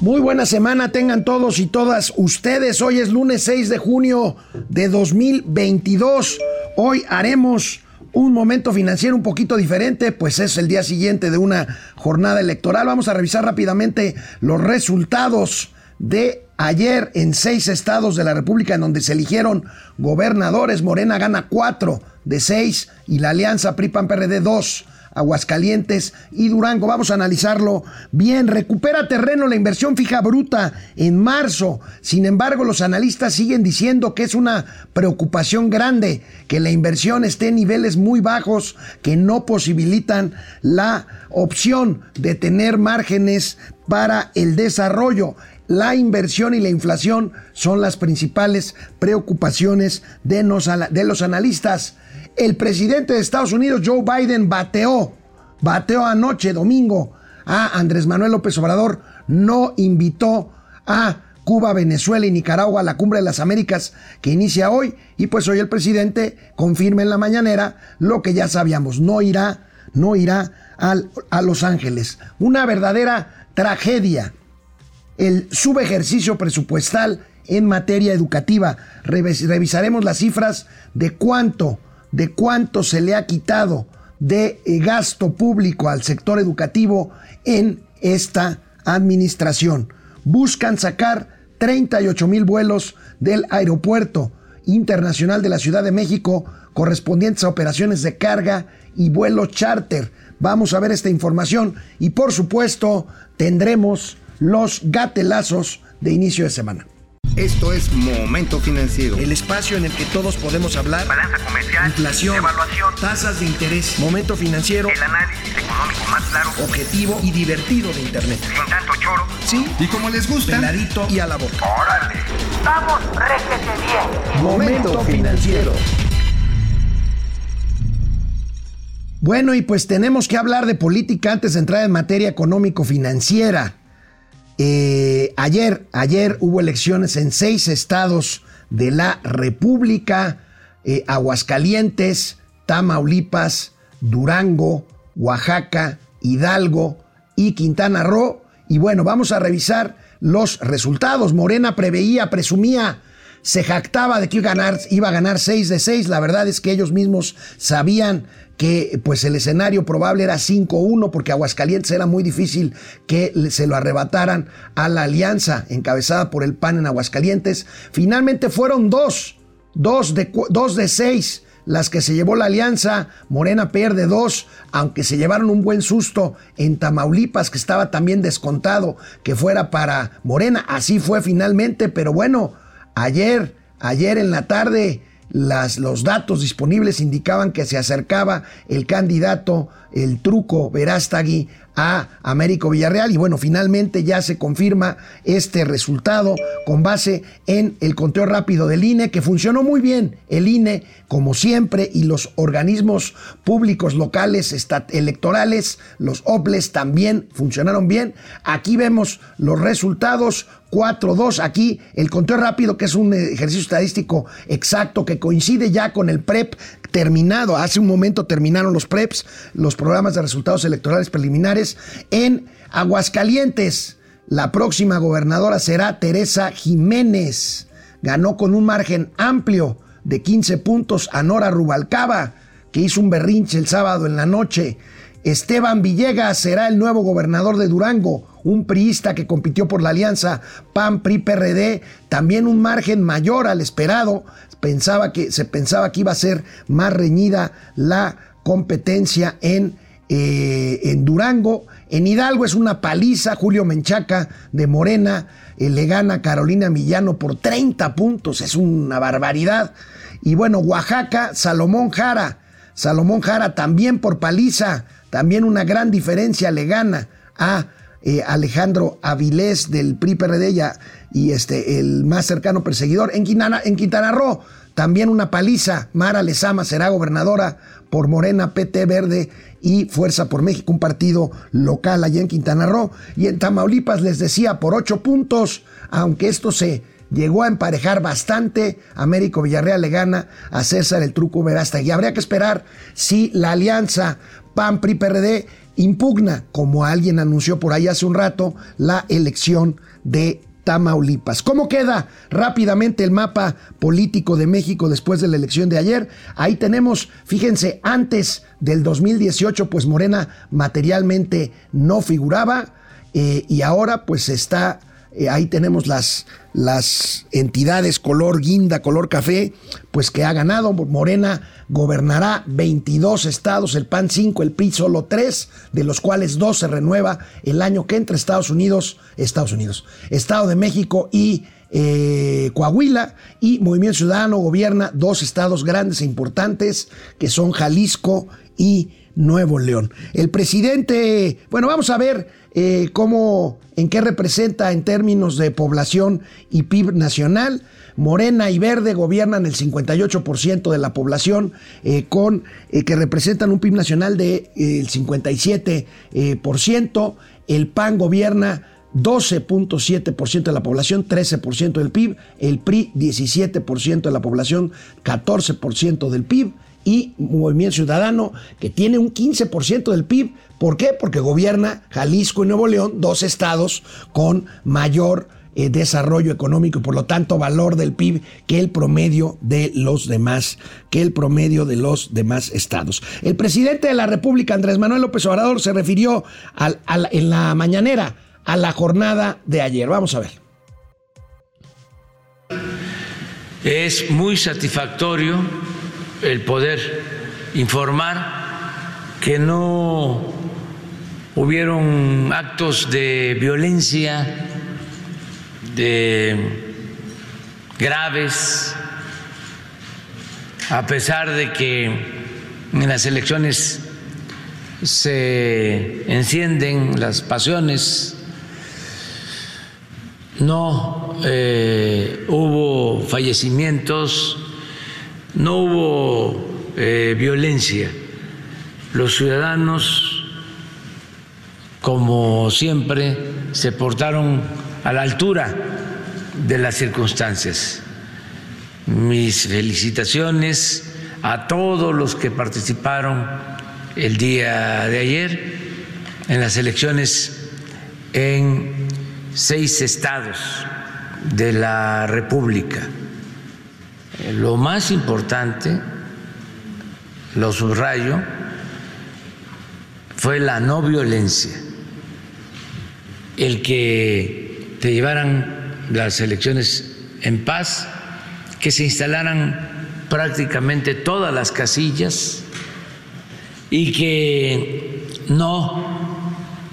Muy buena semana tengan todos y todas ustedes. Hoy es lunes 6 de junio de 2022. Hoy haremos un momento financiero un poquito diferente, pues es el día siguiente de una jornada electoral. Vamos a revisar rápidamente los resultados de ayer en seis estados de la República en donde se eligieron gobernadores. Morena gana cuatro de seis y la alianza PRI-PAN-PRD dos. Aguascalientes y Durango. Vamos a analizarlo bien. Recupera terreno la inversión fija bruta en marzo. Sin embargo, los analistas siguen diciendo que es una preocupación grande que la inversión esté en niveles muy bajos que no posibilitan la opción de tener márgenes para el desarrollo. La inversión y la inflación son las principales preocupaciones de, los analistas. El presidente de Estados Unidos, Joe Biden, bateó, bateó anoche, domingo, a Andrés Manuel López Obrador, no invitó a Cuba, Venezuela y Nicaragua a la Cumbre de las Américas que inicia hoy y pues hoy el presidente confirma en la mañanera lo que ya sabíamos, no irá, no irá a Los Ángeles. Una verdadera tragedia. El subejercicio presupuestal en materia educativa. Revisaremos las cifras de cuánto de cuánto se le ha quitado de eh, gasto público al sector educativo en esta administración. Buscan sacar 38 mil vuelos del aeropuerto internacional de la Ciudad de México correspondientes a operaciones de carga y vuelo charter. Vamos a ver esta información y por supuesto tendremos los gatelazos de inicio de semana. Esto es Momento Financiero. El espacio en el que todos podemos hablar. Balanza comercial. Inflación. Evaluación. Tasas de interés. Momento Financiero. El análisis económico más claro. Objetivo y divertido de Internet. Sin tanto choro. Sí. Y como les gusta. Peladito y a la boca. ¡Órale! ¡Vamos, réjete bien! Momento Financiero. Bueno, y pues tenemos que hablar de política antes de entrar en materia económico-financiera. Eh, ayer, ayer hubo elecciones en seis estados de la República, eh, Aguascalientes, Tamaulipas, Durango, Oaxaca, Hidalgo y Quintana Roo. Y bueno, vamos a revisar los resultados. Morena preveía, presumía, se jactaba de que iba a ganar, iba a ganar 6 de 6. La verdad es que ellos mismos sabían que pues el escenario probable era 5-1 porque Aguascalientes era muy difícil que se lo arrebataran a la alianza encabezada por el PAN en Aguascalientes. Finalmente fueron dos, dos de, dos de seis las que se llevó la alianza. Morena pierde dos, aunque se llevaron un buen susto en Tamaulipas, que estaba también descontado que fuera para Morena. Así fue finalmente, pero bueno, ayer, ayer en la tarde los datos disponibles indicaban que se acercaba el candidato, el truco Verástegui, a Américo Villarreal y bueno, finalmente ya se confirma este resultado con base en el conteo rápido del INE que funcionó muy bien. El INE, como siempre, y los organismos públicos locales electorales, los OPLES también funcionaron bien. Aquí vemos los resultados 4-2. Aquí el conteo rápido, que es un ejercicio estadístico exacto que coincide ya con el PREP terminado. Hace un momento terminaron los PREPs, los programas de resultados electorales preliminares. En Aguascalientes, la próxima gobernadora será Teresa Jiménez. Ganó con un margen amplio de 15 puntos a Nora Rubalcaba, que hizo un berrinche el sábado en la noche. Esteban Villegas será el nuevo gobernador de Durango, un priista que compitió por la alianza PAN-PRI-PRD, también un margen mayor al esperado. Pensaba que, se pensaba que iba a ser más reñida la competencia en, eh, en Durango. En Hidalgo es una paliza, Julio Menchaca de Morena eh, le gana Carolina Millano por 30 puntos, es una barbaridad. Y bueno, Oaxaca, Salomón Jara, Salomón Jara también por paliza también una gran diferencia le gana a eh, Alejandro Avilés del PRI PRD y este, el más cercano perseguidor. En Quintana, en Quintana Roo, también una paliza. Mara Lezama será gobernadora por Morena, PT Verde y Fuerza por México, un partido local allá en Quintana Roo. Y en Tamaulipas les decía por ocho puntos, aunque esto se llegó a emparejar bastante. Américo Villarreal le gana a César el Truco Verasta. Y habría que esperar si la alianza PAN, PRI, PRD impugna, como alguien anunció por ahí hace un rato, la elección de Tamaulipas. ¿Cómo queda rápidamente el mapa político de México después de la elección de ayer? Ahí tenemos, fíjense, antes del 2018, pues Morena materialmente no figuraba eh, y ahora pues está eh, ahí tenemos las, las entidades color guinda, color café, pues que ha ganado. Morena gobernará 22 estados, el PAN 5, el PRI solo 3, de los cuales 2 se renueva el año que entra Estados Unidos, Estados Unidos, Estado de México y eh, Coahuila y Movimiento Ciudadano gobierna dos estados grandes e importantes que son Jalisco y Nuevo León. El presidente, bueno, vamos a ver eh, cómo, en qué representa en términos de población y PIB nacional. Morena y Verde gobiernan el 58% de la población, eh, con, eh, que representan un PIB nacional del de, 57%. el PAN gobierna 12.7% de la población, 13% del PIB. El PRI 17% de la población, 14% del PIB y Movimiento Ciudadano, que tiene un 15% del PIB. ¿Por qué? Porque gobierna Jalisco y Nuevo León, dos estados con mayor eh, desarrollo económico y por lo tanto valor del PIB que el promedio de los demás, que el promedio de los demás estados. El presidente de la República, Andrés Manuel López Obrador, se refirió en la mañanera a la jornada de ayer. Vamos a ver. Es muy satisfactorio el poder informar que no hubieron actos de violencia de graves a pesar de que en las elecciones se encienden las pasiones no eh, hubo fallecimientos no hubo eh, violencia. Los ciudadanos, como siempre, se portaron a la altura de las circunstancias. Mis felicitaciones a todos los que participaron el día de ayer en las elecciones en seis estados de la República lo más importante, lo subrayo, fue la no violencia, el que te llevaran las elecciones en paz, que se instalaran prácticamente todas las casillas y que no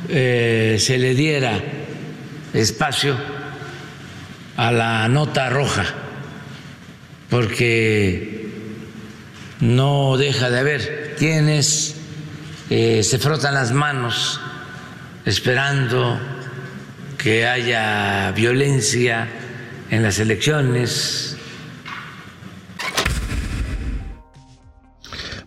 eh, se le diera espacio a la nota roja porque no deja de haber quienes eh, se frotan las manos esperando que haya violencia en las elecciones.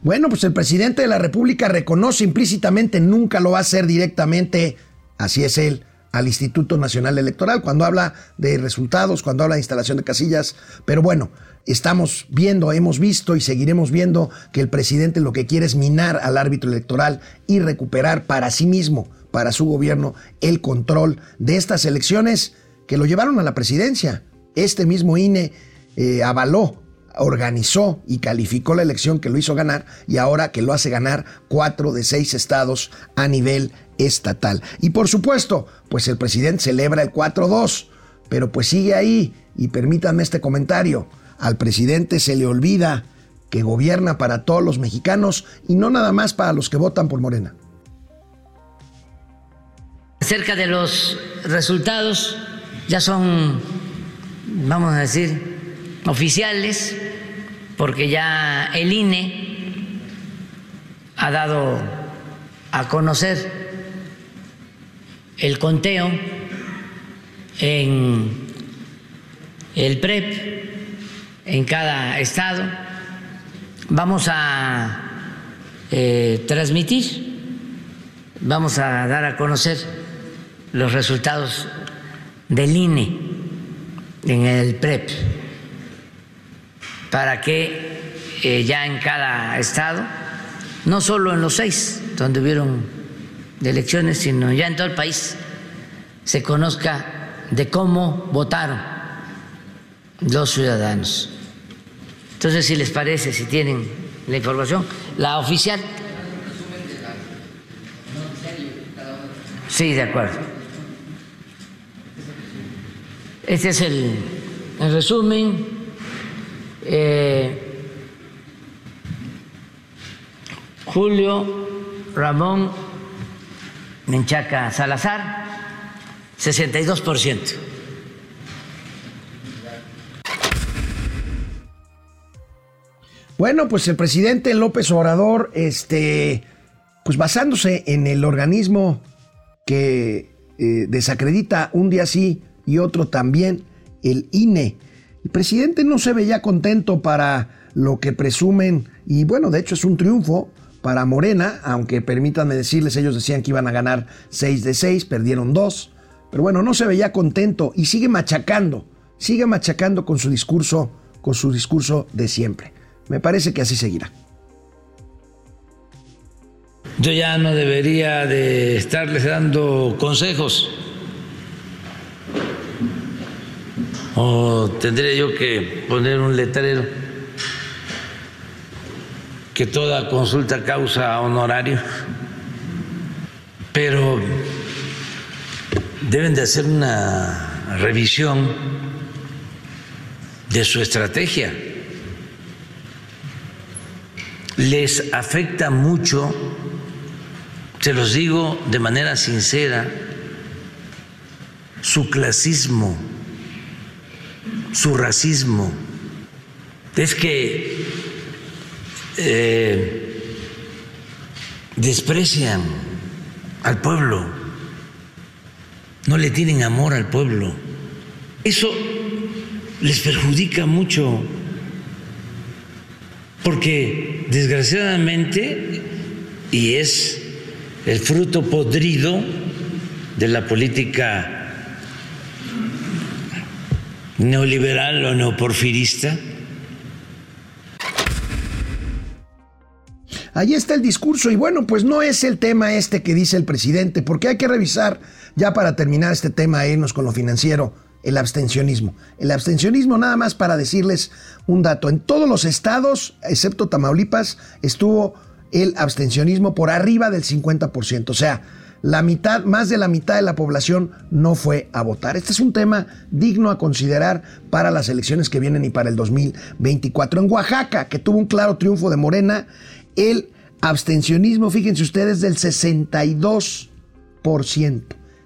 Bueno, pues el presidente de la República reconoce implícitamente, nunca lo va a hacer directamente, así es él, al Instituto Nacional Electoral, cuando habla de resultados, cuando habla de instalación de casillas, pero bueno, estamos viendo, hemos visto y seguiremos viendo que el presidente lo que quiere es minar al árbitro electoral y recuperar para sí mismo, para su gobierno, el control de estas elecciones que lo llevaron a la presidencia. Este mismo INE eh, avaló, organizó y calificó la elección que lo hizo ganar y ahora que lo hace ganar cuatro de seis estados a nivel estatal. Y por supuesto, pues el presidente celebra el 4-2, pero pues sigue ahí y permítanme este comentario al presidente se le olvida que gobierna para todos los mexicanos y no nada más para los que votan por Morena. Acerca de los resultados, ya son, vamos a decir, oficiales, porque ya el INE ha dado a conocer el conteo en el PREP en cada estado. Vamos a eh, transmitir, vamos a dar a conocer los resultados del INE en el PREP para que eh, ya en cada estado, no solo en los seis donde hubieron elecciones, sino ya en todo el país se conozca de cómo votaron los ciudadanos. Entonces, si les parece, si tienen la información, la oficial. Sí, de acuerdo. Este es el resumen. Eh, Julio Ramón Menchaca Salazar, 62%. Bueno, pues el presidente López Obrador, este, pues basándose en el organismo que eh, desacredita un día sí y otro también, el INE. El presidente no se veía contento para lo que presumen, y bueno, de hecho es un triunfo para Morena, aunque permítanme decirles, ellos decían que iban a ganar 6 de 6, perdieron 2, pero bueno, no se veía contento y sigue machacando, sigue machacando con su discurso, con su discurso de siempre. Me parece que así seguirá. Yo ya no debería de estarles dando consejos. O tendría yo que poner un letrero que toda consulta causa honorario. Pero deben de hacer una revisión de su estrategia les afecta mucho, se los digo de manera sincera, su clasismo, su racismo. Es que eh, desprecian al pueblo, no le tienen amor al pueblo. Eso les perjudica mucho porque desgraciadamente, y es el fruto podrido de la política neoliberal o neoporfirista, Ahí está el discurso y bueno, pues no es el tema este que dice el presidente, porque hay que revisar, ya para terminar este tema, e irnos con lo financiero, el abstencionismo. El abstencionismo, nada más para decirles un dato, en todos los estados, excepto Tamaulipas, estuvo el abstencionismo por arriba del 50%. O sea, la mitad, más de la mitad de la población no fue a votar. Este es un tema digno a considerar para las elecciones que vienen y para el 2024. En Oaxaca, que tuvo un claro triunfo de Morena, el abstencionismo, fíjense ustedes, del 62%.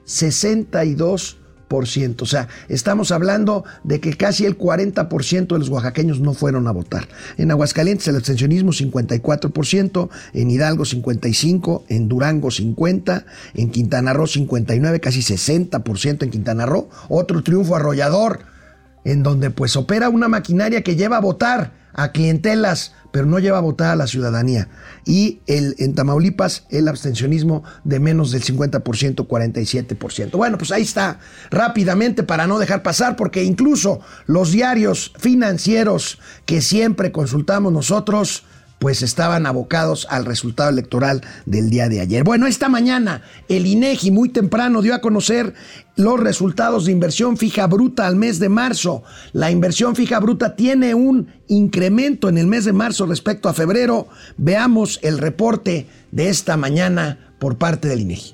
62%. O sea, estamos hablando de que casi el 40% de los oaxaqueños no fueron a votar. En Aguascalientes el abstencionismo 54%, en Hidalgo 55%, en Durango 50%, en Quintana Roo 59%, casi 60% en Quintana Roo. Otro triunfo arrollador, en donde pues opera una maquinaria que lleva a votar a clientelas pero no lleva a votar a la ciudadanía. Y el, en Tamaulipas el abstencionismo de menos del 50%, 47%. Bueno, pues ahí está, rápidamente para no dejar pasar, porque incluso los diarios financieros que siempre consultamos nosotros, pues estaban abocados al resultado electoral del día de ayer. Bueno, esta mañana el INEGI muy temprano dio a conocer los resultados de inversión fija bruta al mes de marzo. La inversión fija bruta tiene un incremento en el mes de marzo respecto a febrero. Veamos el reporte de esta mañana por parte del INEGI.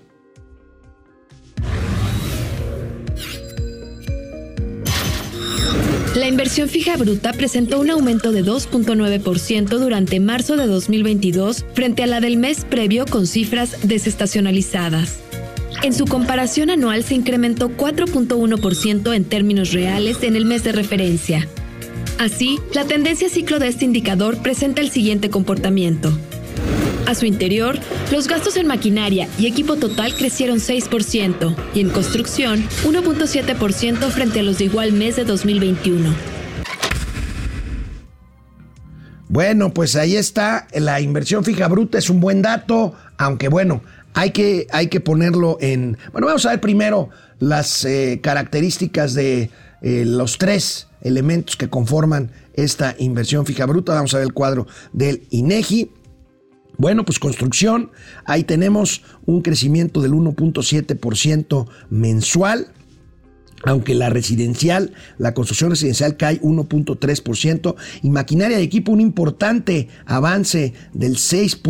La inversión fija bruta presentó un aumento de 2.9% durante marzo de 2022 frente a la del mes previo con cifras desestacionalizadas. En su comparación anual se incrementó 4.1% en términos reales en el mes de referencia. Así, la tendencia ciclo de este indicador presenta el siguiente comportamiento. A su interior, los gastos en maquinaria y equipo total crecieron 6% y en construcción 1.7% frente a los de igual mes de 2021. Bueno, pues ahí está, la inversión fija bruta es un buen dato, aunque bueno, hay que, hay que ponerlo en... Bueno, vamos a ver primero las eh, características de eh, los tres elementos que conforman esta inversión fija bruta. Vamos a ver el cuadro del INEGI. Bueno, pues construcción, ahí tenemos un crecimiento del 1.7% mensual aunque la residencial, la construcción residencial cae 1.3% y maquinaria de equipo un importante avance del 6,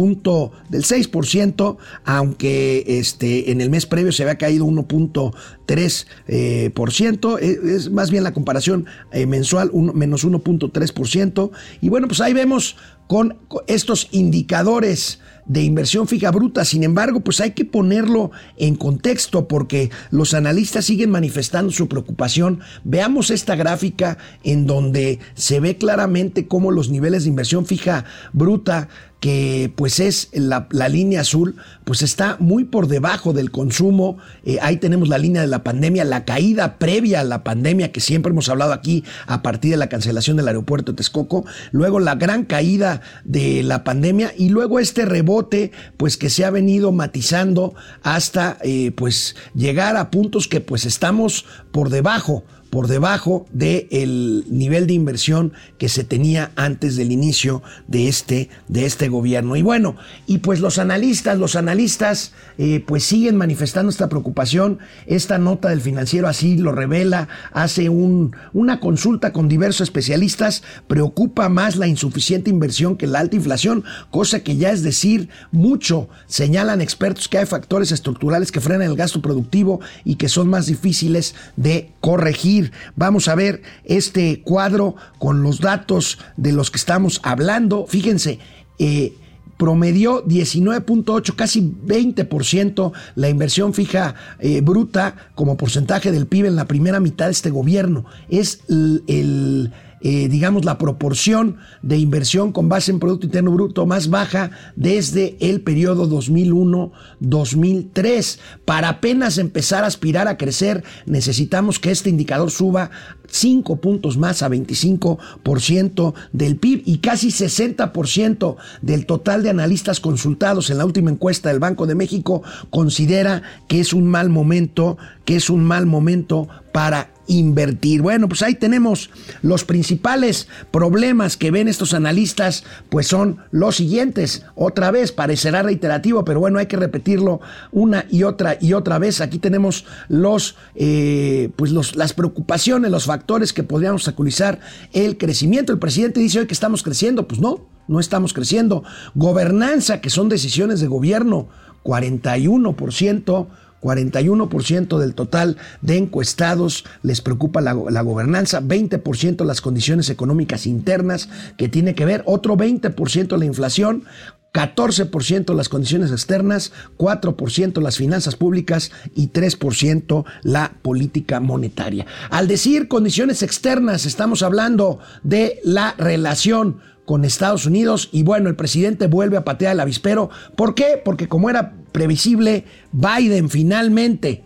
del 6% aunque este, en el mes previo se había caído 1.3%, eh, por ciento, es, más bien la comparación eh, mensual, menos 1.3%, y bueno, pues ahí vemos con estos indicadores de inversión fija bruta. Sin embargo, pues hay que ponerlo en contexto porque los analistas siguen manifestando su preocupación. Veamos esta gráfica en donde se ve claramente cómo los niveles de inversión fija bruta que pues es la, línea azul, pues está muy por debajo del consumo. Eh, ahí tenemos la línea de la pandemia, la caída previa a la pandemia que siempre hemos hablado aquí a partir de la cancelación del aeropuerto de Texcoco, luego la gran caída de la pandemia y luego este rebote pues que se ha venido matizando hasta eh, pues llegar a puntos que pues estamos por debajo por debajo del nivel de inversión que se tenía antes del inicio de este, de este gobierno. Y bueno, y pues los analistas, los analistas eh, pues siguen manifestando esta preocupación. Esta nota del financiero así lo revela, hace un, una consulta con diversos especialistas, preocupa más la insuficiente inversión que la alta inflación, cosa que ya es decir mucho. Señalan expertos que hay factores estructurales que frenan el gasto productivo y que son más difíciles de corregir. Vamos a ver este cuadro con los datos de los que estamos hablando. Fíjense, eh, promedió 19.8, casi 20% la inversión fija eh, bruta como porcentaje del PIB en la primera mitad de este gobierno. Es el eh, digamos, la proporción de inversión con base en Producto Interno Bruto más baja desde el periodo 2001-2003. Para apenas empezar a aspirar a crecer, necesitamos que este indicador suba 5 puntos más a 25% del PIB y casi 60% del total de analistas consultados en la última encuesta del Banco de México considera que es un mal momento, que es un mal momento para invertir. Bueno, pues ahí tenemos los principales problemas que ven estos analistas, pues son los siguientes. Otra vez, parecerá reiterativo, pero bueno, hay que repetirlo una y otra y otra vez. Aquí tenemos los, eh, pues los, las preocupaciones, los factores que podríamos obstaculizar el crecimiento. El presidente dice hoy que estamos creciendo, pues no, no estamos creciendo. Gobernanza, que son decisiones de gobierno, 41%. 41% del total de encuestados les preocupa la, gobernanza, 20% las condiciones económicas internas que tiene que ver, otro 20% la inflación, 14% las condiciones externas, 4% las finanzas públicas y 3% la política monetaria. Al decir condiciones externas, estamos hablando de la relación con Estados Unidos y bueno, el presidente vuelve a patear el avispero. ¿Por qué? Porque como era previsible, Biden finalmente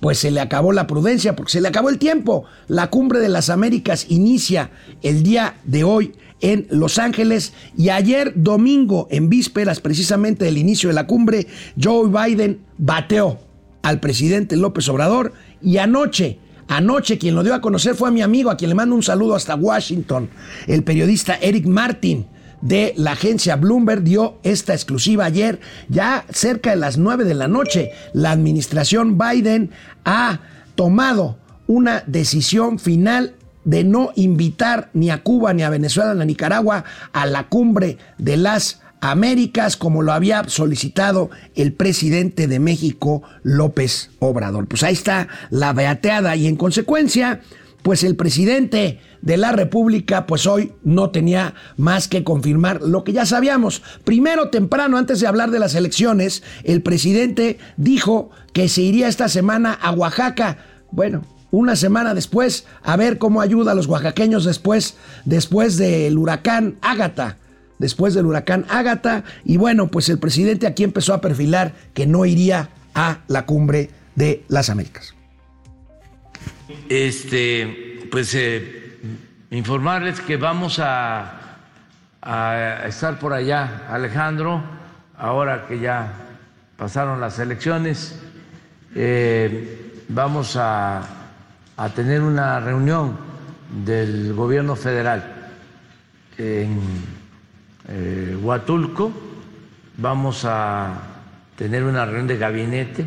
pues se le acabó la prudencia, porque se le acabó el tiempo. La cumbre de las Américas inicia el día de hoy en Los Ángeles y ayer domingo, en vísperas precisamente del inicio de la cumbre, Joe Biden bateó al presidente López Obrador y anoche Anoche quien lo dio a conocer fue a mi amigo, a quien le mando un saludo hasta Washington. El periodista Eric Martin de la agencia Bloomberg dio esta exclusiva ayer, ya cerca de las 9 de la noche. La administración Biden ha tomado una decisión final de no invitar ni a Cuba, ni a Venezuela, ni a Nicaragua a la cumbre de las Américas, como lo había solicitado el presidente de México, López Obrador. Pues ahí está la beateada y en consecuencia, pues el presidente de la República, pues hoy no tenía más que confirmar lo que ya sabíamos. Primero, temprano, antes de hablar de las elecciones, el presidente dijo que se iría esta semana a Oaxaca. Bueno, una semana después, a ver cómo ayuda a los oaxaqueños después, después del huracán Ágata después del huracán Ágata. Y bueno, pues el presidente aquí empezó a perfilar que no iría a la cumbre de las Américas. Este, pues eh, informarles que vamos a, estar por allá, Alejandro, ahora que ya pasaron las elecciones, eh, vamos a, a tener una reunión del gobierno federal en eh, Huatulco. Vamos a tener una reunión de gabinete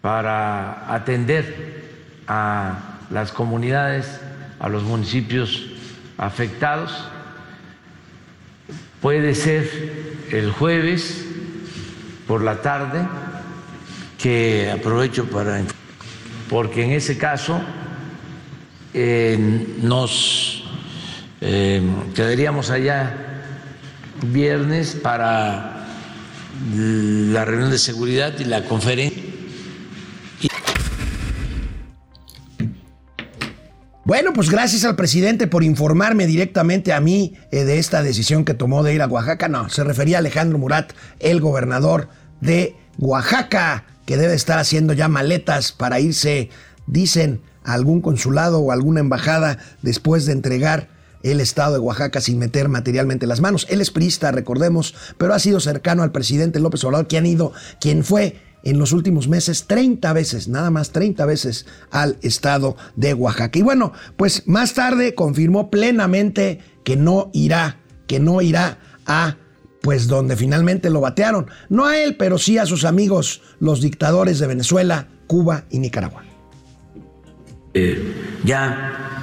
para atender a las comunidades, a los municipios afectados. Puede ser el jueves por la tarde, que aprovecho para... porque en ese caso eh, nos eh, quedaríamos allá viernes para la reunión de seguridad y la conferencia. Bueno, pues gracias al presidente por informarme directamente a mí eh, de esta decisión que tomó de ir a Oaxaca. No, se refería a Alejandro Murat, el gobernador de Oaxaca, que debe estar haciendo ya maletas para irse, dicen, a algún consulado o alguna embajada después de entregar el estado de Oaxaca sin meter materialmente las manos. Él es priista, recordemos, pero ha sido cercano al presidente López Obrador, quien, ido, quien fue en los últimos meses 30 veces, nada más 30 veces al estado de Oaxaca. Y bueno, pues más tarde confirmó plenamente que no irá, que no irá a pues donde finalmente lo batearon. No a él, pero sí a sus amigos, los dictadores de Venezuela, Cuba y Nicaragua. Eh, ya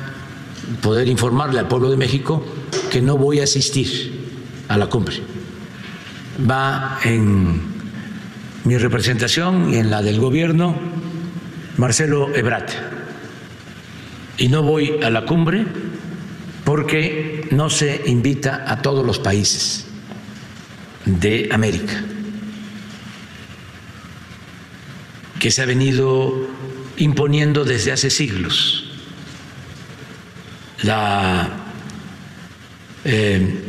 poder informarle al pueblo de México que no voy a asistir a la cumbre. Va en mi representación y en la del gobierno, Marcelo Ebrat. Y no voy a la cumbre porque no se invita a todos los países de América, que se ha venido imponiendo desde hace siglos la eh,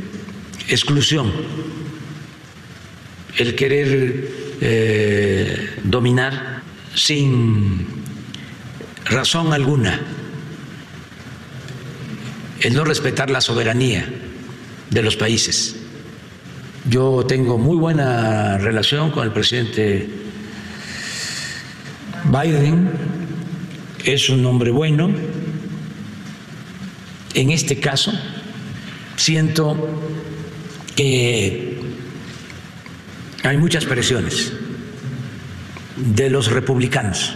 exclusión, el querer eh, dominar sin razón alguna, el no respetar la soberanía de los países. Yo tengo muy buena relación con el presidente Biden, es un hombre bueno. En este caso, siento que hay muchas presiones de los republicanos.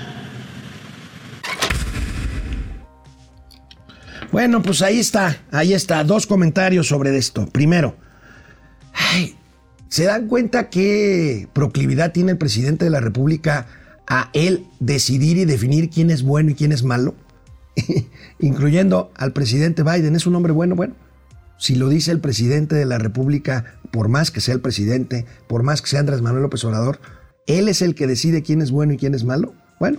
Bueno, pues ahí está, ahí está, dos comentarios sobre esto. Primero, ¿se dan cuenta qué proclividad tiene el presidente de la República a él decidir y definir quién es bueno y quién es malo? Incluyendo al presidente Biden, ¿es un hombre bueno? Bueno, si lo dice el presidente de la República, por más que sea el presidente, por más que sea Andrés Manuel López Obrador, él es el que decide quién es bueno y quién es malo. Bueno,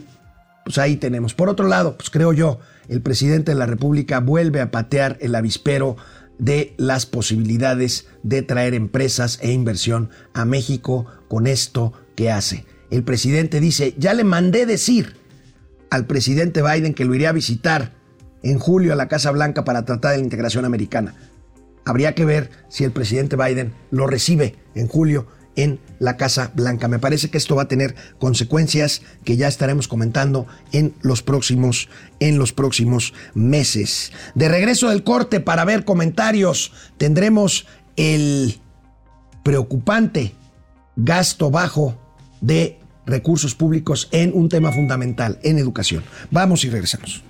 pues ahí tenemos. Por otro lado, pues creo yo, el presidente de la República vuelve a patear el avispero de las posibilidades de traer empresas e inversión a México con esto que hace. El presidente dice, ya le mandé decir al presidente Biden que lo iría a visitar en julio a la Casa Blanca para tratar de la integración americana. Habría que ver si el presidente Biden lo recibe en julio en la Casa Blanca. Me parece que esto va a tener consecuencias que ya estaremos comentando en los próximos en los próximos meses. De regreso del corte para ver comentarios, tendremos el preocupante gasto bajo de recursos públicos en un tema fundamental, en educación. Vamos y regresamos.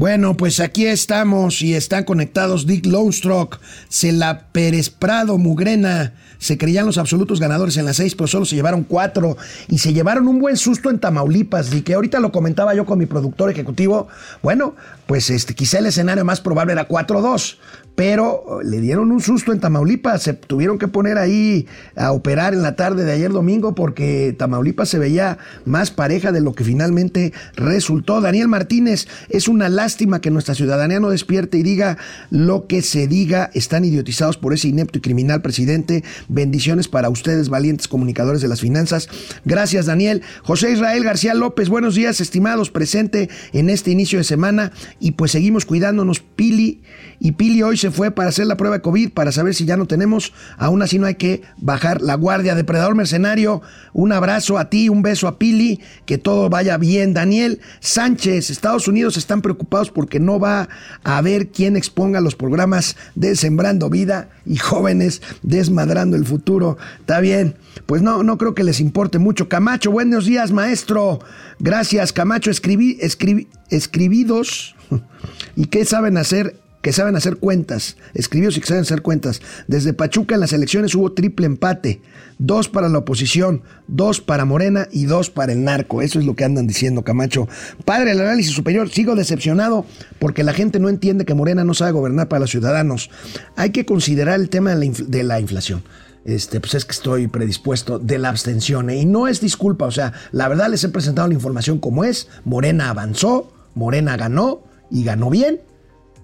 Bueno, pues aquí estamos y están conectados Dick Lowestock, Cela Pérez Prado, Mugrena. Se creían los absolutos ganadores en las seis, pero solo se llevaron cuatro. Y se llevaron un buen susto en Tamaulipas, y que ahorita lo comentaba yo con mi productor ejecutivo. Bueno, pues este, quizá el escenario más probable era 4-2 pero le dieron un susto en Tamaulipas, se tuvieron que poner ahí a operar en la tarde de ayer domingo porque Tamaulipas se veía más pareja de lo que finalmente resultó. Daniel Martínez, es una lástima que nuestra ciudadanía no despierte y diga lo que se diga, están idiotizados por ese inepto y criminal presidente. Bendiciones para ustedes, valientes comunicadores de las finanzas. Gracias, Daniel. José Israel García López, buenos días, estimados, presente en este inicio de semana y pues seguimos cuidándonos. Pili y Pili hoy se fue para hacer la prueba de COVID, para saber si ya no tenemos. Aún así no hay que bajar la guardia. Depredador Mercenario, un abrazo a ti, un beso a Pili, que todo vaya bien. Daniel Sánchez, Estados Unidos están preocupados porque no va a haber quien exponga los programas de Sembrando Vida y jóvenes desmadrando el futuro. Está bien, pues no, no creo que les importe mucho. Camacho, buenos días, maestro. Gracias, Camacho. Escribí, escribí, escribidos. ¿Y qué saben hacer? Que saben hacer cuentas. Escribidos y que saben hacer cuentas. Desde Pachuca en las elecciones hubo triple empate. Dos para la oposición, dos para Morena y dos para el narco. Eso es lo que andan diciendo, Camacho. Padre del análisis superior, sigo decepcionado porque la gente no entiende que Morena no sabe gobernar para los ciudadanos. Hay que considerar el tema de la, infl de la inflación este, pues es que estoy predispuesto de la abstención. ¿eh? Y no es disculpa, o sea, la verdad les he presentado la información como es. Morena avanzó, Morena ganó y ganó bien.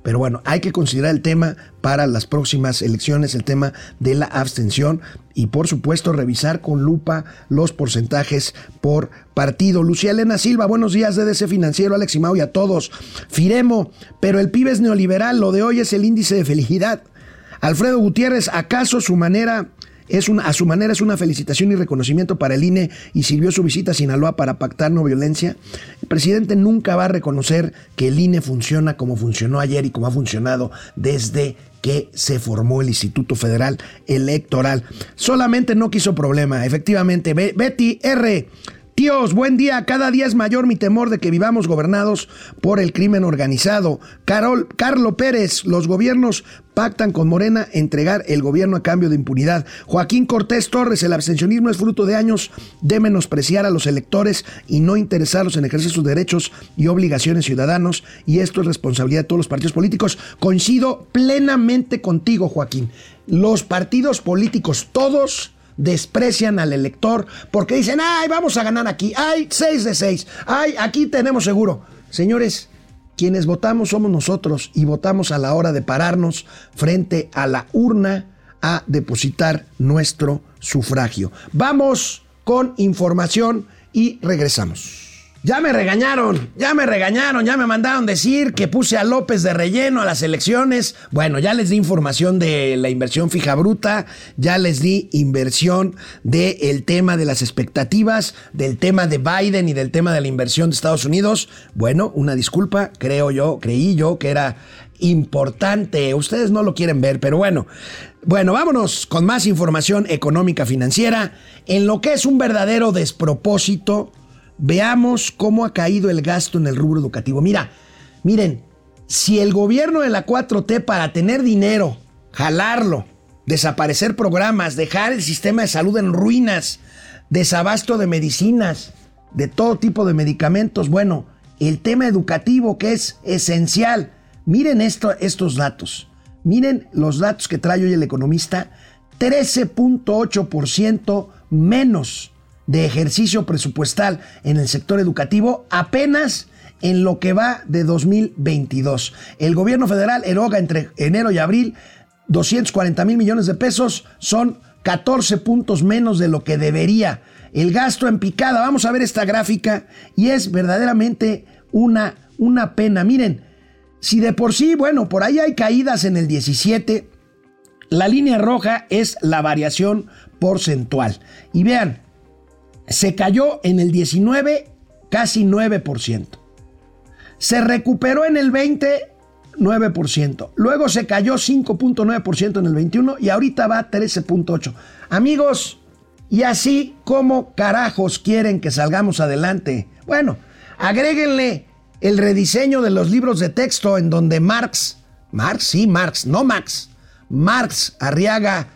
Pero bueno, hay que considerar el tema para las próximas elecciones, el tema de la abstención y por supuesto revisar con lupa los porcentajes por partido. Lucía Elena Silva, buenos días DDC Financiero, Alex Imao y a todos. Firemo, pero el PIB es neoliberal, lo de hoy es el índice de felicidad. Alfredo Gutiérrez, ¿acaso su manera es una, a su manera es una felicitación y reconocimiento para el INE y sirvió su visita a Sinaloa para pactar no violencia. El presidente nunca va a reconocer que el INE funciona como funcionó ayer y como ha funcionado desde que se formó el Instituto Federal Electoral. Solamente no quiso problema, efectivamente. Betty R. Tíos, buen día. Cada día es mayor mi temor de que vivamos gobernados por el crimen organizado. Carol, Carlo Pérez, los gobiernos pactan con Morena entregar el gobierno a cambio de impunidad. Joaquín Cortés Torres, el abstencionismo es fruto de años de menospreciar a los electores y no interesarlos en ejercer sus derechos y obligaciones ciudadanos. Y esto es responsabilidad de todos los partidos políticos. Coincido plenamente contigo, Joaquín. Los partidos políticos, todos, desprecian al elector porque dicen, ay, vamos a ganar aquí, ay, 6 de 6, ay, aquí tenemos seguro. Señores, quienes votamos somos nosotros y votamos a la hora de pararnos frente a la urna a depositar nuestro sufragio. Vamos con información y regresamos. Ya me regañaron, ya me regañaron, ya me mandaron decir que puse a López de relleno a las elecciones. Bueno, ya les di información de la inversión fija bruta, ya les di inversión del tema de las expectativas, del tema de Biden y del tema de la inversión de Estados Unidos. Bueno, una disculpa, creo yo, creí yo que era importante. Ustedes no lo quieren ver, pero bueno. Bueno, vámonos con más información económica financiera en lo que es un verdadero despropósito Veamos cómo ha caído el gasto en el rubro educativo. Mira, miren, si el gobierno de la 4T para tener dinero, jalarlo, desaparecer programas, dejar el sistema de salud en ruinas, desabasto de medicinas, de todo tipo de medicamentos, bueno, el tema educativo que es esencial. Miren esto, estos datos. Miren los datos que trae hoy el economista. 13.8% menos de ejercicio presupuestal en el sector educativo apenas en lo que va de 2022. El gobierno federal eroga entre enero y abril 240 mil millones de pesos, son 14 puntos menos de lo que debería. El gasto en picada, vamos a ver esta gráfica y es verdaderamente una, una pena. Miren, si de por sí, bueno, por ahí hay caídas en el 17, la línea roja es la variación porcentual. Y vean, se cayó en el 19 casi 9%. Se recuperó en el 20 9%. Luego se cayó 5.9% en el 21 y ahorita va 13.8. Amigos, y así como carajos quieren que salgamos adelante. Bueno, agréguenle el rediseño de los libros de texto en donde Marx, Marx, sí, Marx, no Max, Marx Arriaga,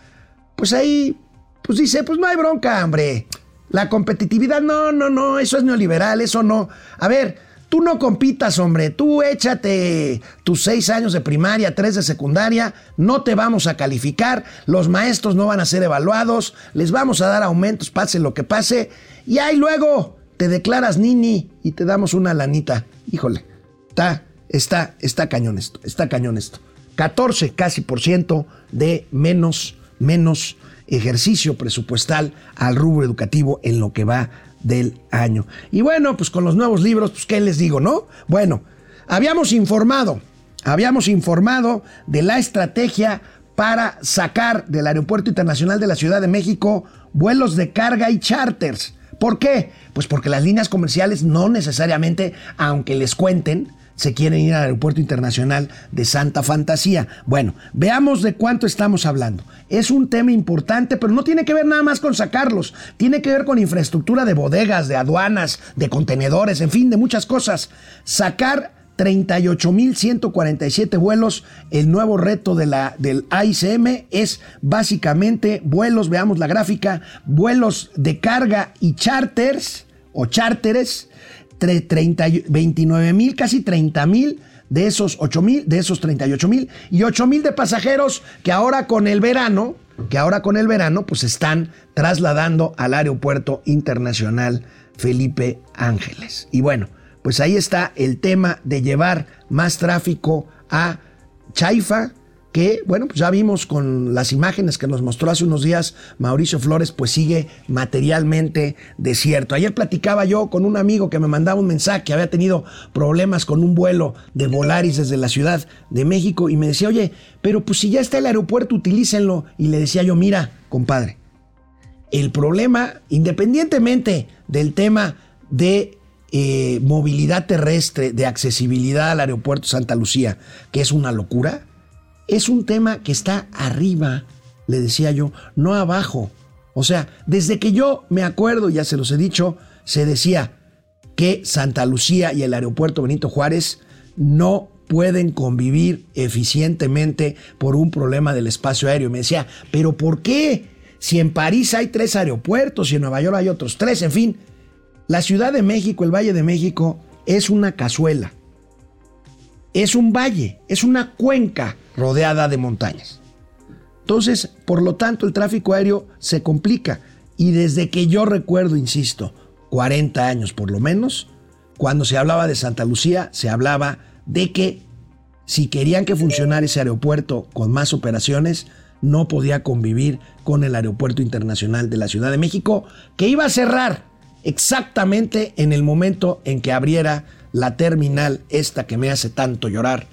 pues ahí, pues dice, pues no hay bronca, hombre. La competitividad, no, no, no, eso es neoliberal, eso no. A ver, tú no compitas, hombre, tú échate tus seis años de primaria, tres de secundaria, no te vamos a calificar, los maestros no van a ser evaluados, les vamos a dar aumentos, pase lo que pase, y ahí luego te declaras nini y te damos una lanita. Híjole, está, está, está cañón esto, está cañón esto. 14 casi por ciento de menos, menos ejercicio presupuestal al rubro educativo en lo que va del año. Y bueno, pues con los nuevos libros, pues qué les digo, ¿no? Bueno, habíamos informado habíamos informado de la estrategia para sacar del Aeropuerto Internacional de la Ciudad de México vuelos de carga y charters. ¿Por qué? Pues porque las líneas comerciales no necesariamente, aunque les cuenten, se quieren ir al Aeropuerto Internacional de Santa Fantasía. Bueno, veamos de cuánto estamos hablando. Es un tema importante, pero no tiene que ver nada más con sacarlos. Tiene que ver con infraestructura de bodegas, de aduanas, de contenedores, en fin, de muchas cosas. Sacar 38.147 vuelos. El nuevo reto de la, del AICM es básicamente vuelos, veamos la gráfica, vuelos de carga y charters o charteres 29 mil, casi 30 mil de esos 8 mil, de esos 38 mil y 8 mil de pasajeros que ahora con el verano, que ahora con el verano, pues están trasladando al aeropuerto internacional Felipe Ángeles. Y bueno, pues ahí está el tema de llevar más tráfico a Chaifa, que, bueno, pues ya vimos con las imágenes que nos mostró hace unos días Mauricio Flores, pues sigue materialmente desierto. Ayer platicaba yo con un amigo que me mandaba un mensaje que había tenido problemas con un vuelo de Volaris desde la Ciudad de México y me decía, oye, pero pues si ya está el aeropuerto, utilícenlo. Y le decía yo, mira, compadre, el problema, independientemente del tema de eh, movilidad terrestre, de accesibilidad al aeropuerto Santa Lucía, que es una locura, es un tema que está arriba, le decía yo, no abajo. O sea, desde que yo me acuerdo, ya se los he dicho, se decía que Santa Lucía y el aeropuerto Benito Juárez no pueden convivir eficientemente por un problema del espacio aéreo. Me decía, pero ¿por qué? Si en París hay tres aeropuertos y en Nueva York hay otros tres, en fin, la Ciudad de México, el Valle de México, es una cazuela. Es un valle, es una cuenca rodeada de montañas. Entonces, por lo tanto, el tráfico aéreo se complica. Y desde que yo recuerdo, insisto, 40 años por lo menos, cuando se hablaba de Santa Lucía, se hablaba de que si querían que funcionara ese aeropuerto con más operaciones, no podía convivir con el Aeropuerto Internacional de la Ciudad de México, que iba a cerrar exactamente en el momento en que abriera la terminal, esta que me hace tanto llorar,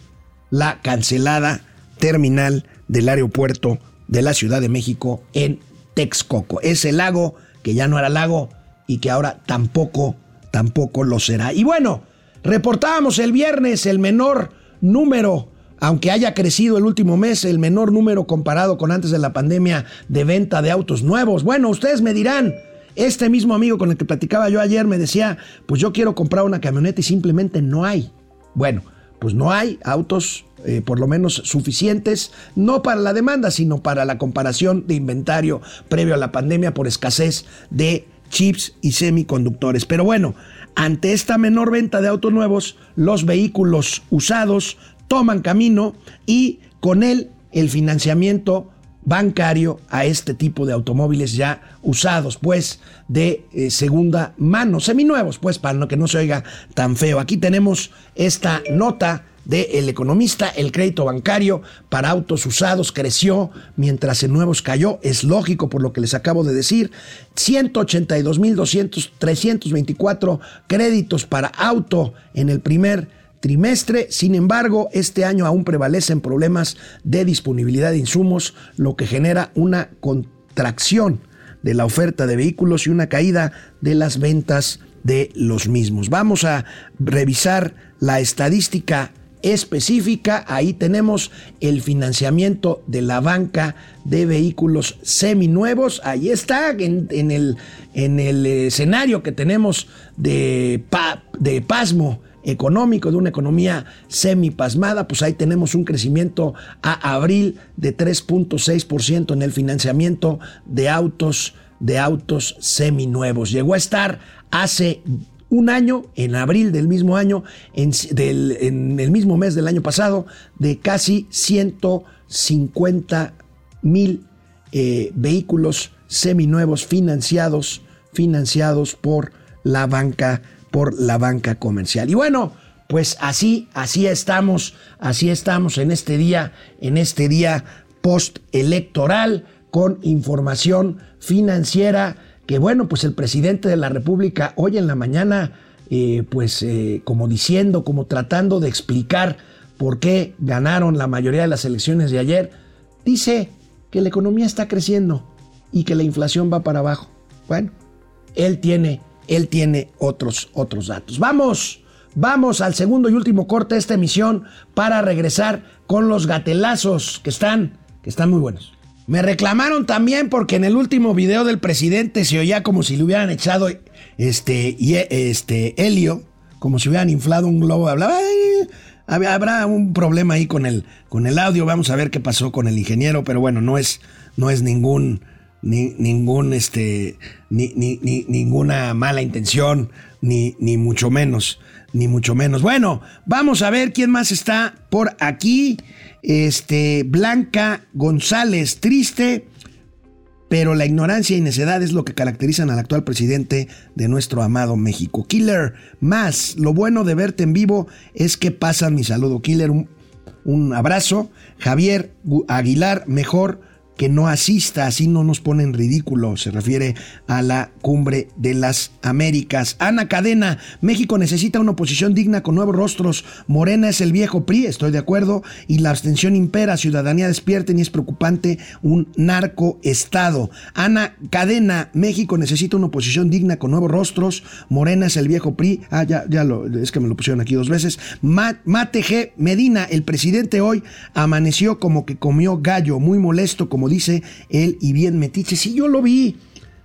la cancelada terminal del aeropuerto de la Ciudad de México en Texcoco. Ese lago que ya no era lago y que ahora tampoco, tampoco lo será. Y bueno, reportábamos el viernes el menor número, aunque haya crecido el último mes, el menor número comparado con antes de la pandemia de venta de autos nuevos. Bueno, ustedes me dirán, este mismo amigo con el que platicaba yo ayer me decía, pues yo quiero comprar una camioneta y simplemente no hay. Bueno, pues no hay autos eh, por lo menos suficientes, no para la demanda, sino para la comparación de inventario previo a la pandemia por escasez de chips y semiconductores. Pero bueno, ante esta menor venta de autos nuevos, los vehículos usados toman camino y con él el financiamiento bancario a este tipo de automóviles ya usados, pues de eh, segunda mano, seminuevos, pues para que no se oiga tan feo. Aquí tenemos esta nota de El Economista, el crédito bancario para autos usados creció mientras en nuevos cayó. Es lógico por lo que les acabo de decir. 182.324 créditos para auto en el primer trimestre. Sin embargo, este año aún prevalecen problemas de disponibilidad de insumos, lo que genera una contracción de la oferta de vehículos y una caída de las ventas de los mismos. Vamos a revisar la estadística específica. Ahí tenemos el financiamiento de la banca de vehículos seminuevos. Ahí está, en, el, en el, escenario que tenemos de, de pasmo económico, de una economía semipasmada, pues ahí tenemos un crecimiento a abril de 3.6% en el financiamiento de autos, de autos seminuevos. Llegó a estar hace un año, en abril del mismo año, en, el mismo mes del año pasado, de casi 150 mil eh, vehículos seminuevos financiados, financiados por la banca por la banca comercial. Y bueno, pues así, así estamos, así estamos en este día, en este día postelectoral con información financiera que bueno, pues el presidente de la República hoy en la mañana, eh, pues eh, como diciendo, como tratando de explicar por qué ganaron la mayoría de las elecciones de ayer, dice que la economía está creciendo y que la inflación va para abajo. Bueno, él tiene, él tiene otros, otros datos. Vamos, vamos al segundo y último corte de esta emisión para regresar con los gatelazos que están, que están muy buenos. Me reclamaron también porque en el último video del presidente se oía como si le hubieran echado este, este helio, como si hubieran inflado un globo. Hablaba, habrá un problema ahí con el, con el audio. Vamos a ver qué pasó con el ingeniero, pero bueno, no es, no es ningún, ni, ningún, este, ni, ni, ninguna mala intención, ni, ni mucho menos, ni mucho menos. Bueno, vamos a ver quién más está por aquí. Este, Blanca González, triste, pero la ignorancia y necedad es lo que caracterizan al actual presidente de nuestro amado México. Killer, más, lo bueno de verte en vivo es que pasan mi saludo. Killer, un, un abrazo. Javier Aguilar, mejor que no asista, así no nos pone en ridículo, se refiere a la cumbre de las Américas. Ana Cadena, México necesita una oposición digna con nuevos rostros. Morena es el viejo PRI, estoy de acuerdo, y la abstención impera, ciudadanía despierten y es preocupante un narcoestado. Ana Cadena, México necesita una oposición digna con nuevos rostros. Morena es el viejo PRI, ah, ya, ya lo, es que me lo pusieron aquí dos veces. Mate G. Medina, el presidente hoy amaneció como que comió gallo, muy molesto, como dice él, y bien metiche. Sí, yo lo vi.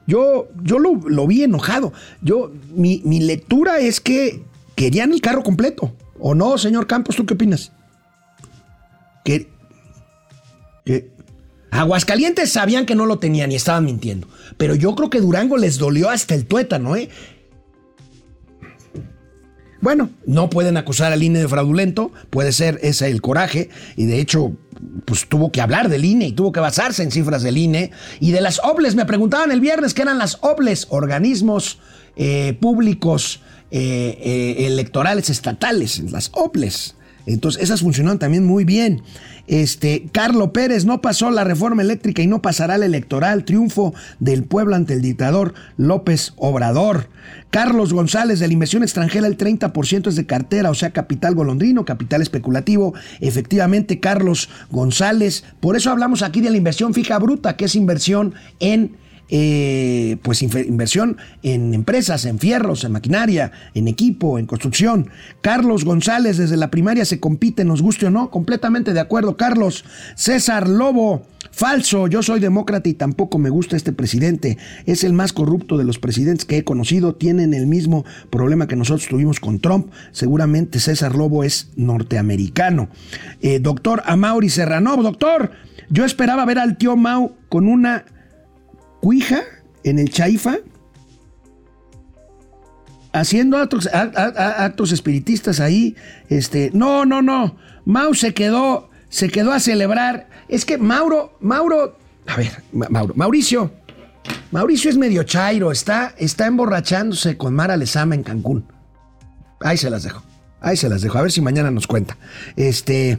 Yo, yo lo, vi enojado. Yo, mi, lectura es que querían el carro completo. ¿O no, señor Campos? ¿Tú qué opinas? Que, que Aguascalientes sabían que no lo tenían y estaban mintiendo. Pero yo creo que Durango les dolió hasta el tuétano, ¿eh? Bueno, no pueden acusar al INE de fraudulento, puede ser ese el coraje, y de hecho pues tuvo que hablar del INE y tuvo que basarse en cifras del INE y de las OBLES. Me preguntaban el viernes qué eran las OBLES, organismos eh, públicos eh, eh, electorales estatales, las OBLES. Entonces, esas funcionaron también muy bien. Este, Carlo Pérez no pasó la reforma eléctrica y no pasará la electoral. Triunfo del pueblo ante el dictador López Obrador. Carlos González, de la inversión extranjera, el 30% es de cartera, o sea, capital golondrino, capital especulativo. Efectivamente, Carlos González. Por eso hablamos aquí de la inversión fija bruta, que es inversión en eh, pues inversión en empresas, en fierros, en maquinaria, en equipo, en construcción. Carlos González, desde la primaria se compite, nos guste o no, completamente de acuerdo. Carlos César Lobo, falso, yo soy demócrata y tampoco me gusta este presidente. Es el más corrupto de los presidentes que he conocido, tienen el mismo problema que nosotros tuvimos con Trump. Seguramente César Lobo es norteamericano. Eh, doctor Amauri Serrano, doctor, yo esperaba ver al tío Mau con una cuija en el Chaifa, haciendo actos, actos, espiritistas ahí. Este, no, no, no. Mau se quedó, se quedó a celebrar. Es que Mauro, Mauro, a ver, Mauro, Mauricio, Mauricio es medio chairo, está, está emborrachándose con Mara Lezama en Cancún. Ahí se las dejo. Ahí se las dejo. A ver si mañana nos cuenta. Este,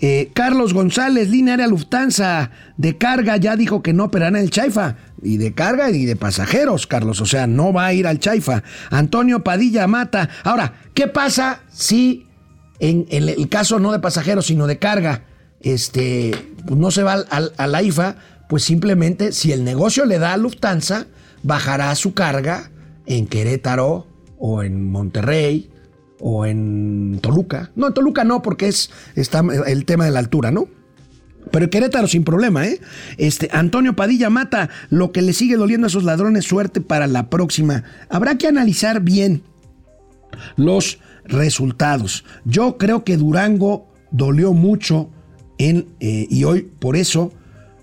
eh, Carlos González, línea aérea Lufthansa de carga, ya dijo que no operará en el Chaifa. Y de carga y de pasajeros, Carlos. O sea, no va a ir al Chaifa. Antonio Padilla Mata. Ahora, ¿qué pasa si en, el caso no de pasajeros, sino de carga, este, pues no se va al, a la IFA? Pues simplemente, si el negocio le da a Lufthansa, bajará su carga en Querétaro o en Monterrey o en Toluca. No, en Toluca no, porque es está el tema de la altura, ¿no? Pero Querétaro sin problema, ¿eh? Este, Antonio Padilla mata lo que le sigue doliendo a esos ladrones, suerte para la próxima. Habrá que analizar bien los resultados. Yo creo que Durango dolió mucho en, eh, y hoy por eso,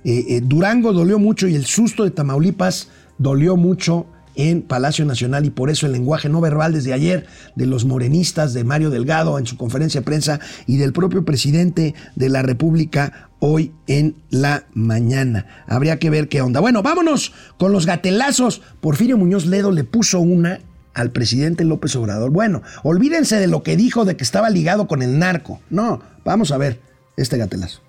eh, eh, Durango dolió mucho y el susto de Tamaulipas dolió mucho en Palacio Nacional y por eso el lenguaje no verbal desde ayer de los morenistas, de Mario Delgado en su conferencia de prensa y del propio presidente de la República hoy en la mañana. Habría que ver qué onda. Bueno, vámonos con los gatelazos. Porfirio Muñoz Ledo le puso una al presidente López Obrador. Bueno, olvídense de lo que dijo de que estaba ligado con el narco. No, vamos a ver este gatelazo.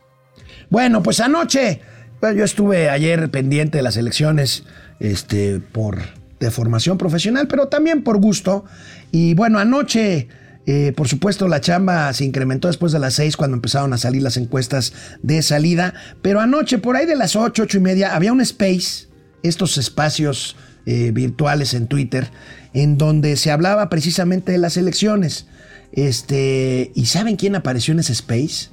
Bueno, pues anoche, yo estuve ayer pendiente de las elecciones este, por de formación profesional, pero también por gusto. Y bueno, anoche Eh, por supuesto, la chamba se incrementó después de las seis cuando empezaron a salir las encuestas de salida. Pero anoche, por ahí de las ocho, ocho y media, había un space, estos espacios eh, virtuales en Twitter, en donde se hablaba precisamente de las elecciones. Este, ¿Y saben quién apareció en ese space?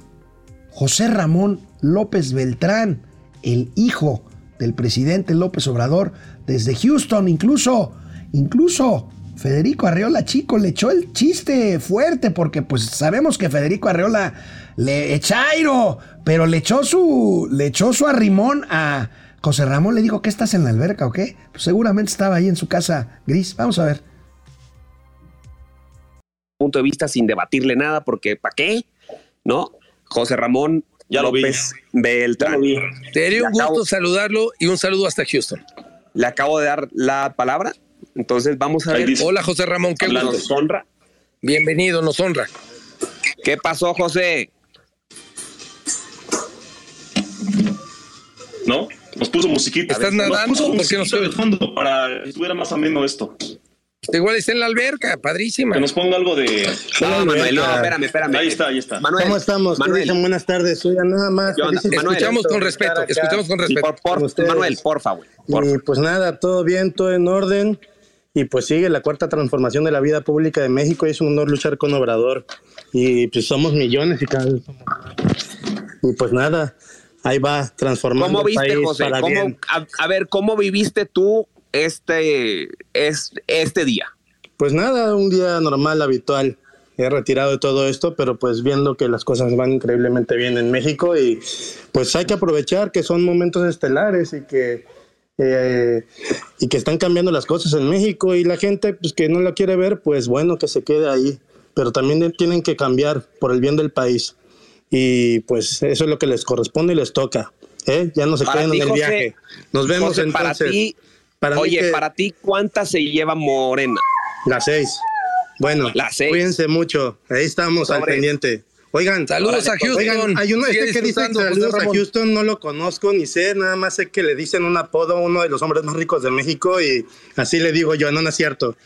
José Ramón López Beltrán, el hijo del presidente López Obrador, desde Houston, incluso, incluso Federico Arreola Chico le echó el chiste fuerte porque pues sabemos que Federico Arreola le echairo, pero le echó su le echó su arrimón a José Ramón le dijo, "¿Qué estás en la alberca o qué?" Pues seguramente estaba ahí en su casa gris. Vamos a ver. Punto de vista sin debatirle nada porque ¿para qué? ¿No? José Ramón Ya lo vi. López Beltrán. Sería un acabo- gusto saludarlo y un saludo hasta Houston. Le acabo de dar la palabra. Entonces vamos a Ahí ver. dice. Hola José Ramón, qué Hablando. gusto. Nos honra. Bienvenido, nos honra. ¿Qué pasó, José? ¿No? Nos puso musiquita. ¿Estás Nos nadando? puso ¿Por qué no musiquita de fondo para que estuviera más ameno esto. Igual está en la alberca, padrísima. Que nos ponga algo de. No, Manuel, no, espérame, espérame. Ahí está, ahí está. Manuel, ¿Cómo estamos? ¿Qué Manuel, dicen? Buenas tardes. Oigan, nada más. Escuchamos con respeto, escuchamos con respeto. por, por-. Manuel, por favor. por Y pues nada, todo bien, todo en orden. Y pues sigue la cuarta transformación de la vida pública de México y es un honor luchar con Obrador. Y pues somos millones y cada vez somos. Y pues nada, ahí va transformando ¿Cómo el viste, país José? para ¿Cómo- bien. a, a ver, ¿cómo viviste tú este, es, este día? Pues nada, un día normal, habitual. He retirado de todo esto, pero pues viendo que las cosas van increíblemente bien en México y pues hay que aprovechar que son momentos estelares y que eh, y que están cambiando las cosas en México y la gente pues que no la quiere ver, pues bueno, que se quede ahí, pero también tienen que cambiar por el bien del país y pues eso es lo que les corresponde y les toca. ¿eh? Ya no se Para queden ti, en el José, viaje. Nos vemos José, para entonces. Para oye, que- para ti, ¿cuántas se lleva Morena? Las seis. Bueno, Las seis. cuídense mucho. Ahí estamos al pendiente. Oigan, Saludos a Houston. Oigan, hay uno este que dice saludos a. Houston, no lo conozco ni sé, nada más sé que le dicen un apodo a uno de los hombres más ricos de México y así le digo yo, no, no es cierto.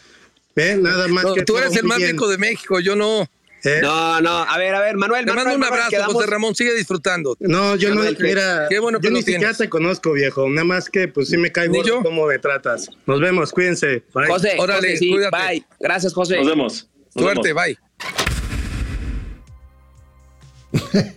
¿Eh? Nada más No, que tú eres el más bien. rico de México, yo no. ¿Eh? No, no, a ver, a ver, Manuel. Te Manuel, mando un Manuel, abrazo, quedamos- José Ramón, sigue disfrutando. No, yo Manuel, no, mira, qué bueno que yo ni siquiera te conozco, viejo, nada más que pues sí me caigo cómo me tratas. Nos vemos, cuídense. Bye. José, Órale, José, sí, cuídate. bye. Gracias, José. Nos vemos. Nos Suerte, vemos. bye.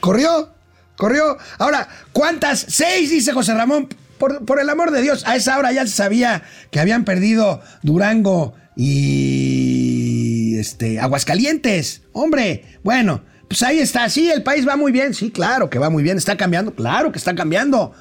Corrió, corrió. Ahora, ¿cuántas? Seis, dice José Ramón. Por, por el amor de Dios, a esa hora ya se sabía que habían perdido Durango y este Aguascalientes. Hombre, bueno, pues ahí está. Sí, el país va muy bien. Sí, claro que va muy bien. Está cambiando. Claro que está cambiando.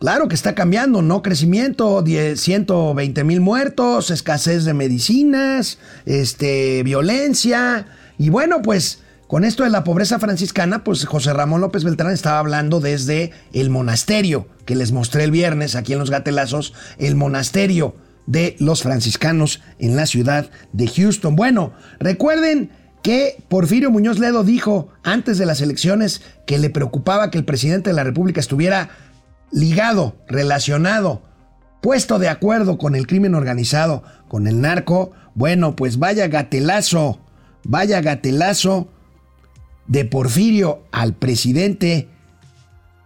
Claro que está cambiando, no crecimiento, 10, 120 mil muertos, escasez de medicinas, este, violencia. Y bueno, pues con esto de la pobreza franciscana, pues José Ramón López Beltrán estaba hablando desde el monasterio que les mostré el viernes aquí en Los Gatelazos, el monasterio de los franciscanos en la ciudad de Houston. Bueno, recuerden que Porfirio Muñoz Ledo dijo antes de las elecciones que le preocupaba que el presidente de la República estuviera ligado, relacionado, puesto de acuerdo con el crimen organizado, con el narco, bueno, pues vaya gatelazo, vaya gatelazo de Porfirio al presidente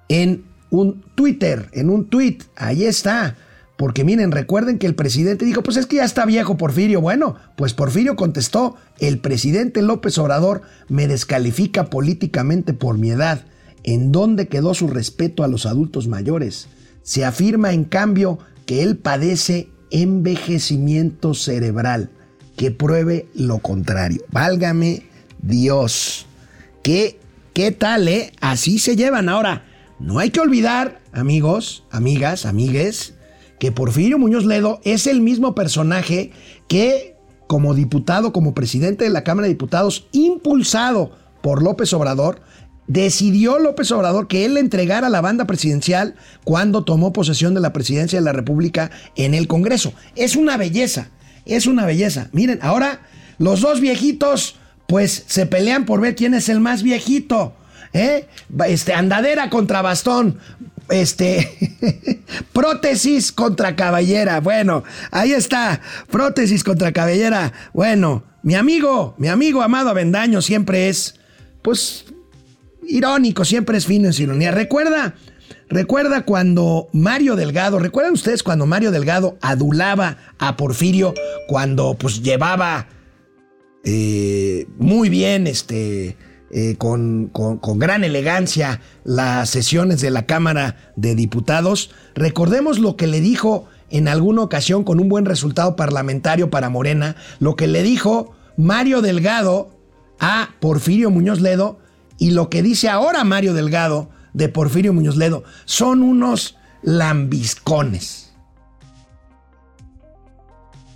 en un Twitter, en un tweet, ahí está. Porque miren, recuerden que el presidente dijo, pues es que ya está viejo Porfirio. Bueno, pues Porfirio contestó, el presidente López Obrador me descalifica políticamente por mi edad. ¿En dónde quedó su respeto a los adultos mayores? Se afirma, en cambio, que él padece envejecimiento cerebral, que pruebe lo contrario. Válgame Dios. ¿Qué, qué tal, eh? Así se llevan. Ahora, no hay que olvidar, amigos, amigas, amigues, que Porfirio Muñoz Ledo es el mismo personaje que, como diputado, como presidente de la Cámara de Diputados, impulsado por López Obrador, decidió López Obrador que él le entregara la banda presidencial cuando tomó posesión de la presidencia de la República en el Congreso. Es una belleza, es una belleza. Miren, ahora los dos viejitos pues se pelean por ver quién es el más viejito. ¿eh? Este, andadera contra bastón. Este, prótesis contra cabellera. Bueno, ahí está, prótesis contra cabellera. Bueno, mi amigo, mi amigo Amado Avendaño siempre es, pues, irónico, siempre es fino en ironía. Recuerda, recuerda cuando Mario Delgado, ¿recuerdan ustedes cuando Mario Delgado adulaba a Porfirio cuando, pues, llevaba eh, muy bien, este eh, con, con, con, gran elegancia las sesiones de la Cámara de Diputados. Recordemos lo que le dijo en alguna ocasión con un buen resultado parlamentario para Morena, lo que le dijo Mario Delgado a Porfirio Muñoz Ledo y lo que dice ahora Mario Delgado de Porfirio Muñoz Ledo. Son unos lambiscones.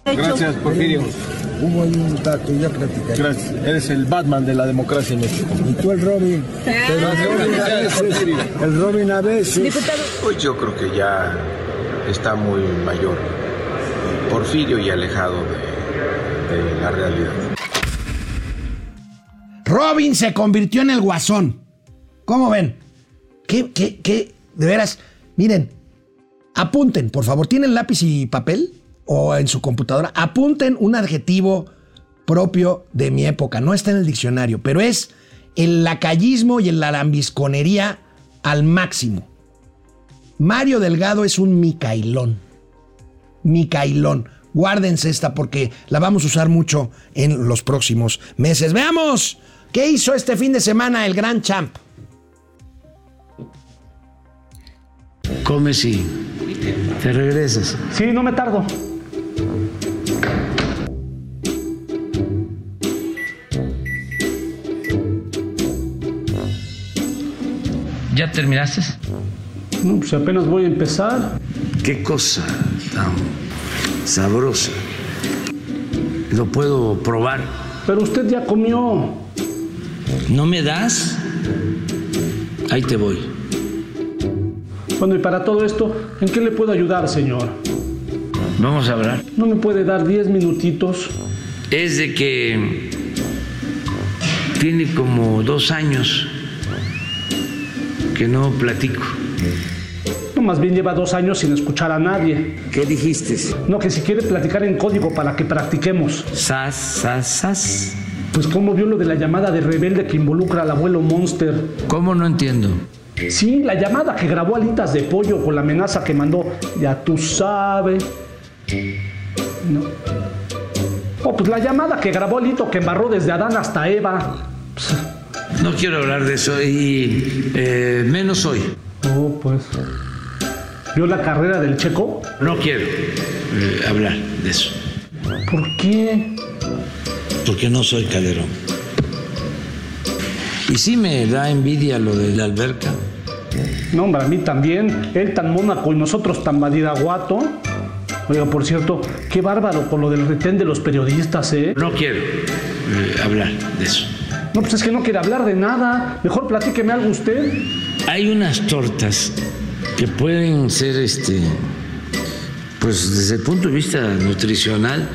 Gracias, Porfirio. Hubo ahí un tato, ya platicaré. Gracias. Eres el Batman de la democracia en México. Y tú el Robin. Pero el Robin a veces. El Robin a veces. Pues yo creo que ya está muy mayor. Porfirio y alejado de, de la realidad. Robin se convirtió en el guasón. ¿Cómo ven? ¿Qué, qué, qué? De veras, miren, apunten, por favor. ¿Tienen lápiz y papel? O en su computadora, apunten un adjetivo propio de mi época. No está en el diccionario, pero es el lacayismo y el lambisconería al máximo. Mario Delgado es un micailón. Micailón. Guárdense esta porque la vamos a usar mucho en los próximos meses. Veamos qué hizo este fin de semana el gran champ. Come si te regresas. Sí, no me tardo. ¿Ya terminaste? No, pues apenas voy a empezar. Qué cosa tan sabrosa. Lo puedo probar. Pero usted ya comió. ¿No me das? Ahí te voy. Bueno, y para todo esto, ¿en qué le puedo ayudar, señor? Vamos a hablar. ¿No me puede dar 10 minutitos? Es de que tiene como dos años que no platico. No, más bien lleva dos años sin escuchar a nadie. ¿Qué dijiste? No, que si quiere platicar en código para que practiquemos. Sas, sas, sas. Pues cómo vio lo de la llamada de rebelde que involucra al abuelo Monster. ¿Cómo no entiendo? Sí, la llamada que grabó alitas de pollo con la amenaza que mandó. Ya tú sabes. No. Oh, pues la llamada que grabó Lito que embarró desde Adán hasta Eva. No quiero hablar de eso y eh, menos hoy. Oh, pues. ¿Vio la carrera del Checo? No quiero eh, hablar de eso. ¿Por qué? Porque no soy Calderón. Y sí me da envidia lo de la alberca. No, hombre, a mí también. Él tan mónaco y nosotros tan badiraguato. Oiga, por cierto, qué bárbaro con lo del retén de los periodistas, ¿eh? No quiero eh, hablar de eso. No, pues es que no quiere hablar de nada. Mejor platíqueme algo usted. Hay unas tortas que pueden ser, este, pues desde el punto de vista nutricional,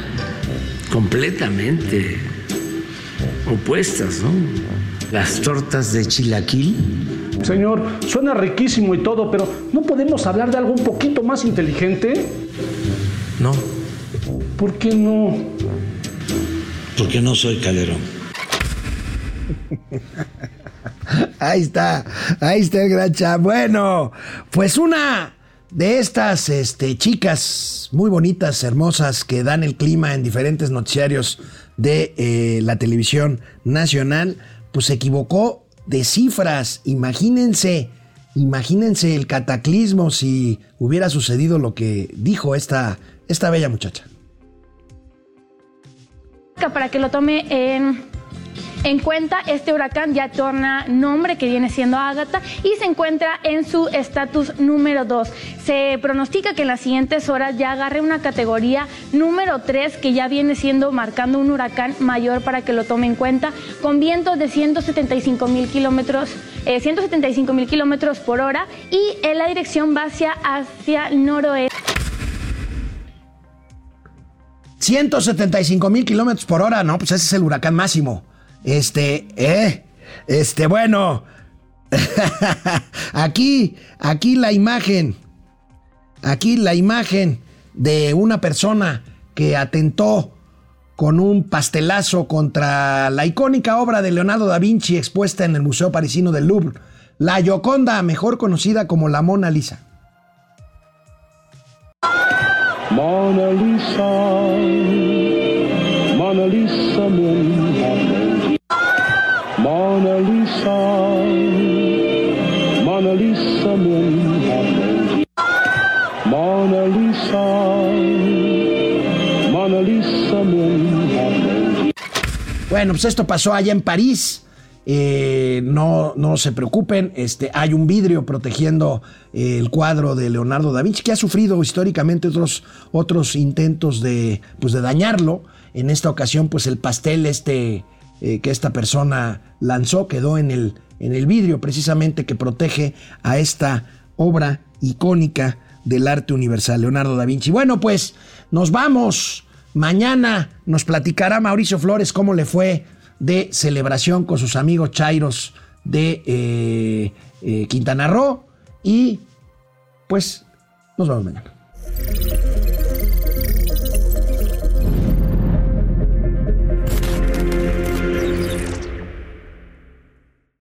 completamente opuestas, ¿no? Las tortas de chilaquil. Señor, suena riquísimo y todo, pero ¿no podemos hablar de algo un poquito más inteligente? No. ¿Por qué no? Porque no soy Calderón. Ahí está, ahí está el gran. Bueno, pues una de estas este, chicas muy bonitas, hermosas, que dan el clima en diferentes noticiarios de eh, la televisión nacional, pues se equivocó de cifras. Imagínense, imagínense el cataclismo si hubiera sucedido lo que dijo esta, esta bella muchacha. Para que lo tome en en cuenta, este huracán ya torna nombre que viene siendo Ágata y se encuentra en su estatus número 2. Se pronostica que en las siguientes horas ya agarre una categoría número 3 que ya viene siendo marcando un huracán mayor para que lo tome en cuenta con vientos de 175 mil kilómetros. 175 mil kilómetros por hora y en la dirección va hacia, hacia el noroeste. 175 mil kilómetros por hora, no, pues ese es el huracán máximo. Este, eh, este, bueno, aquí, aquí la imagen, aquí la imagen de una persona que atentó con un pastelazo contra la icónica obra de Leonardo da Vinci expuesta en el Museo Parisino del Louvre, la Gioconda, mejor conocida como la Mona Lisa. Mona Lisa, Bueno, pues esto pasó allá en París. Eh, no, no se preocupen, este, hay un vidrio protegiendo eh, el cuadro de Leonardo da Vinci, que ha sufrido históricamente otros, otros intentos de, pues, de dañarlo. En esta ocasión, pues el pastel este, eh, que esta persona lanzó quedó en el, en el vidrio, precisamente que protege a esta obra icónica del arte universal, Leonardo da Vinci. Bueno, pues nos vamos. Mañana nos platicará Mauricio Flores cómo le fue de celebración con sus amigos Chairos de eh, eh, Quintana Roo. Y pues nos vemos mañana.